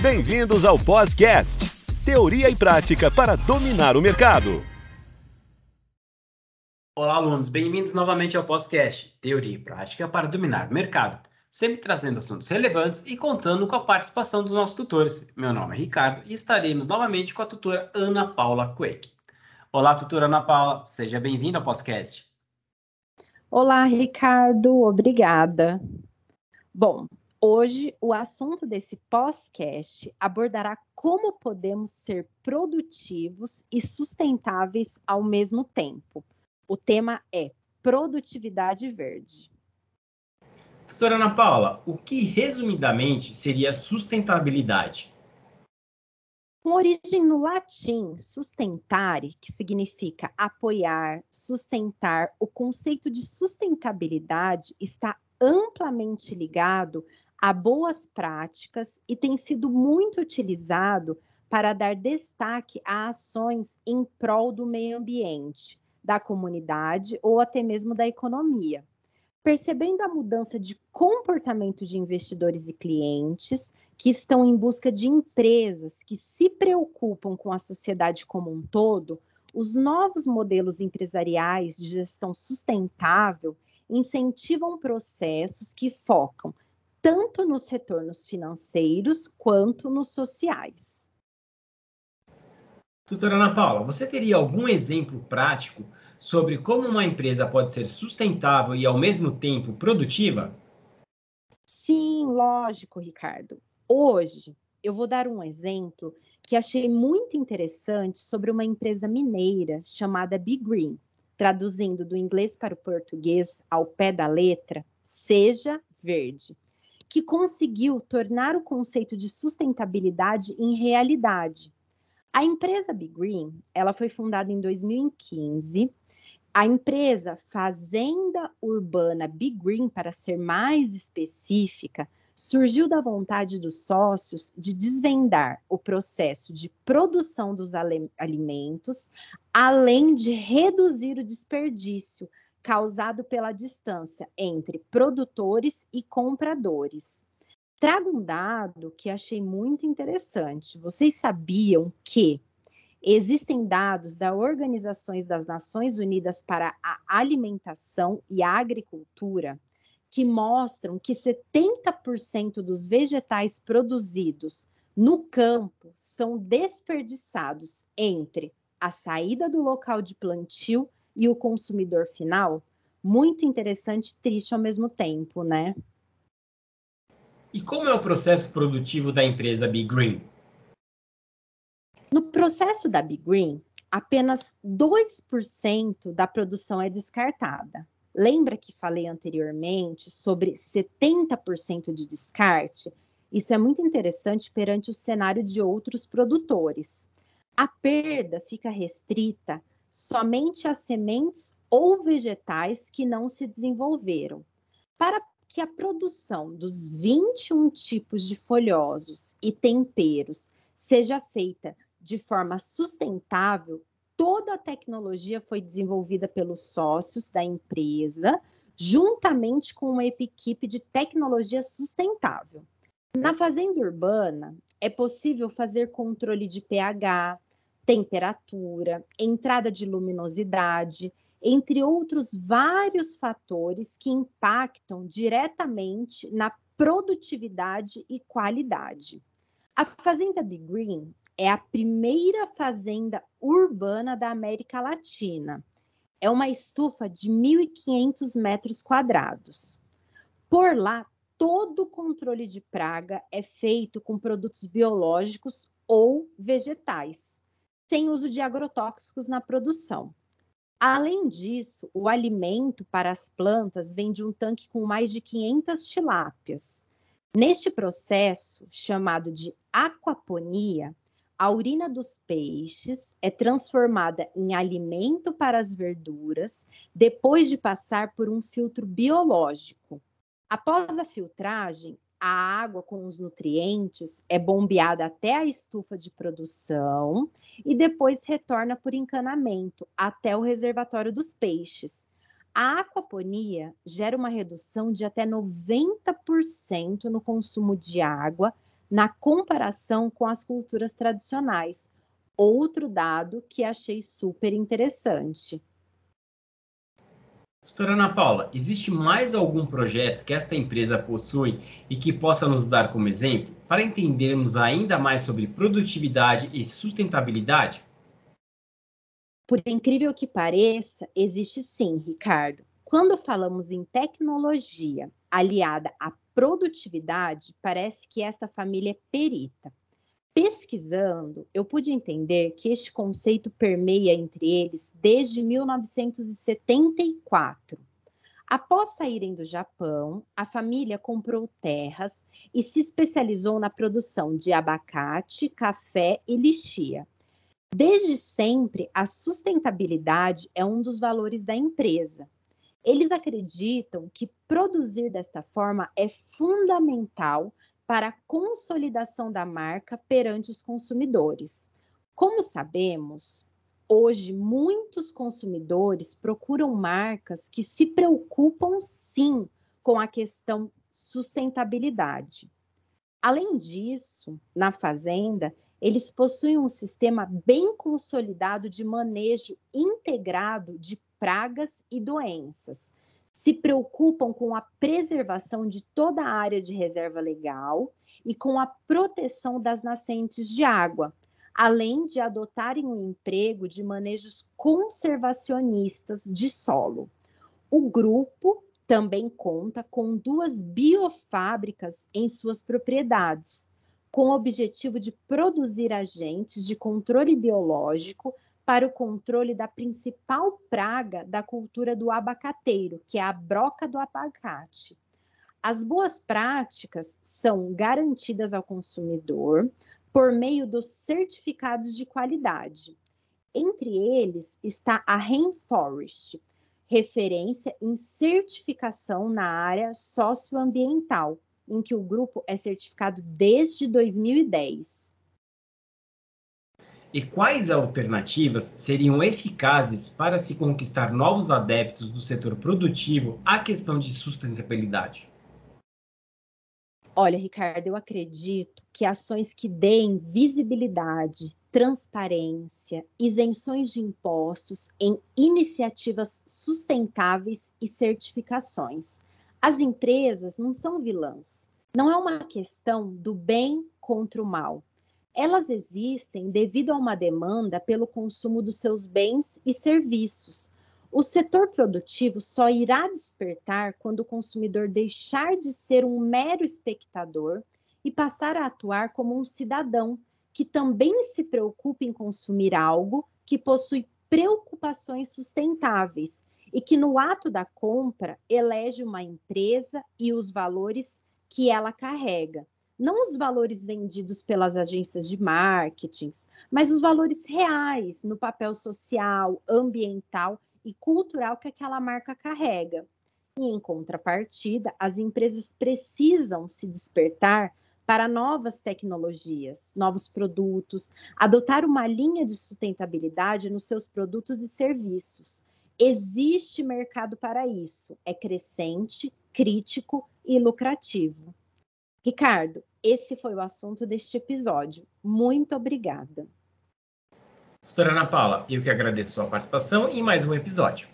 Bem-vindos ao Podcast, teoria e prática para dominar o mercado. Olá, alunos, bem-vindos novamente ao Podcast, teoria e prática para dominar o mercado, sempre trazendo assuntos relevantes e contando com a participação dos nossos tutores. Meu nome é Ricardo e estaremos novamente com a tutora Ana Paula Quake. Olá, tutora Ana Paula, seja bem-vinda ao Podcast. Olá, Ricardo, obrigada. Bom, Hoje, o assunto desse podcast abordará como podemos ser produtivos e sustentáveis ao mesmo tempo. O tema é produtividade verde. Doutora Ana Paula, o que resumidamente seria sustentabilidade? Com origem no latim, sustentare, que significa apoiar, sustentar, o conceito de sustentabilidade está amplamente ligado a boas práticas e tem sido muito utilizado para dar destaque a ações em prol do meio ambiente, da comunidade ou até mesmo da economia. Percebendo a mudança de comportamento de investidores e clientes que estão em busca de empresas que se preocupam com a sociedade como um todo, os novos modelos empresariais de gestão sustentável incentivam processos que focam tanto nos retornos financeiros quanto nos sociais. Doutora Ana Paula, você teria algum exemplo prático sobre como uma empresa pode ser sustentável e ao mesmo tempo produtiva? Sim, lógico, Ricardo. Hoje eu vou dar um exemplo que achei muito interessante sobre uma empresa mineira chamada Be Green, traduzindo do inglês para o português ao pé da letra, seja verde que conseguiu tornar o conceito de sustentabilidade em realidade. A empresa Be Green, ela foi fundada em 2015. A empresa Fazenda Urbana Be Green, para ser mais específica, surgiu da vontade dos sócios de desvendar o processo de produção dos alimentos, além de reduzir o desperdício, causado pela distância entre produtores e compradores. Trago um dado que achei muito interessante. Vocês sabiam que existem dados da Organizações das Nações Unidas para a Alimentação e a Agricultura que mostram que 70% dos vegetais produzidos no campo são desperdiçados entre a saída do local de plantio e o consumidor final, muito interessante e triste ao mesmo tempo, né? E como é o processo produtivo da empresa Big Green? No processo da Big Green, apenas 2% da produção é descartada. Lembra que falei anteriormente sobre 70% de descarte? Isso é muito interessante perante o cenário de outros produtores. A perda fica restrita somente as sementes ou vegetais que não se desenvolveram. Para que a produção dos 21 tipos de folhosos e temperos seja feita de forma sustentável, toda a tecnologia foi desenvolvida pelos sócios da empresa, juntamente com uma equipe de tecnologia sustentável. Na fazenda urbana, é possível fazer controle de pH, temperatura, entrada de luminosidade, entre outros vários fatores que impactam diretamente na produtividade e qualidade. A Fazenda Big Green é a primeira fazenda urbana da América Latina. É uma estufa de 1.500 metros quadrados. Por lá, todo o controle de praga é feito com produtos biológicos ou vegetais sem uso de agrotóxicos na produção. Além disso, o alimento para as plantas vem de um tanque com mais de 500 tilápias. Neste processo, chamado de aquaponia, a urina dos peixes é transformada em alimento para as verduras depois de passar por um filtro biológico. Após a filtragem, a água com os nutrientes é bombeada até a estufa de produção e depois retorna por encanamento até o reservatório dos peixes. A aquaponia gera uma redução de até 90% no consumo de água, na comparação com as culturas tradicionais. Outro dado que achei super interessante. Doutora Ana Paula, existe mais algum projeto que esta empresa possui e que possa nos dar como exemplo para entendermos ainda mais sobre produtividade e sustentabilidade? Por incrível que pareça, existe sim, Ricardo. Quando falamos em tecnologia aliada à produtividade, parece que esta família é perita. Pesquisando, eu pude entender que este conceito permeia entre eles desde 1974. Após saírem do Japão, a família comprou terras e se especializou na produção de abacate, café e lixia. Desde sempre, a sustentabilidade é um dos valores da empresa. Eles acreditam que produzir desta forma é fundamental para a consolidação da marca perante os consumidores. Como sabemos, hoje muitos consumidores procuram marcas que se preocupam sim com a questão sustentabilidade. Além disso, na fazenda, eles possuem um sistema bem consolidado de manejo integrado de pragas e doenças. Se preocupam com a preservação de toda a área de reserva legal e com a proteção das nascentes de água, além de adotarem um emprego de manejos conservacionistas de solo. O grupo também conta com duas biofábricas em suas propriedades, com o objetivo de produzir agentes de controle biológico para o controle da principal praga da cultura do abacateiro, que é a broca do abacate. As boas práticas são garantidas ao consumidor por meio dos certificados de qualidade. Entre eles está a Rainforest, referência em certificação na área socioambiental, em que o grupo é certificado desde 2010. E quais alternativas seriam eficazes para se conquistar novos adeptos do setor produtivo à questão de sustentabilidade? Olha, Ricardo, eu acredito que ações que deem visibilidade, transparência, isenções de impostos em iniciativas sustentáveis e certificações. As empresas não são vilãs. Não é uma questão do bem contra o mal elas existem devido a uma demanda pelo consumo dos seus bens e serviços. O setor produtivo só irá despertar quando o consumidor deixar de ser um mero espectador e passar a atuar como um cidadão que também se preocupa em consumir algo que possui preocupações sustentáveis e que no ato da compra elege uma empresa e os valores que ela carrega não os valores vendidos pelas agências de marketing, mas os valores reais no papel social, ambiental e cultural que aquela marca carrega. E, em contrapartida, as empresas precisam se despertar para novas tecnologias, novos produtos, adotar uma linha de sustentabilidade nos seus produtos e serviços. Existe mercado para isso, é crescente, crítico e lucrativo. Ricardo, esse foi o assunto deste episódio. Muito obrigada. Doutora Ana Paula, eu que agradeço a sua participação em mais um episódio.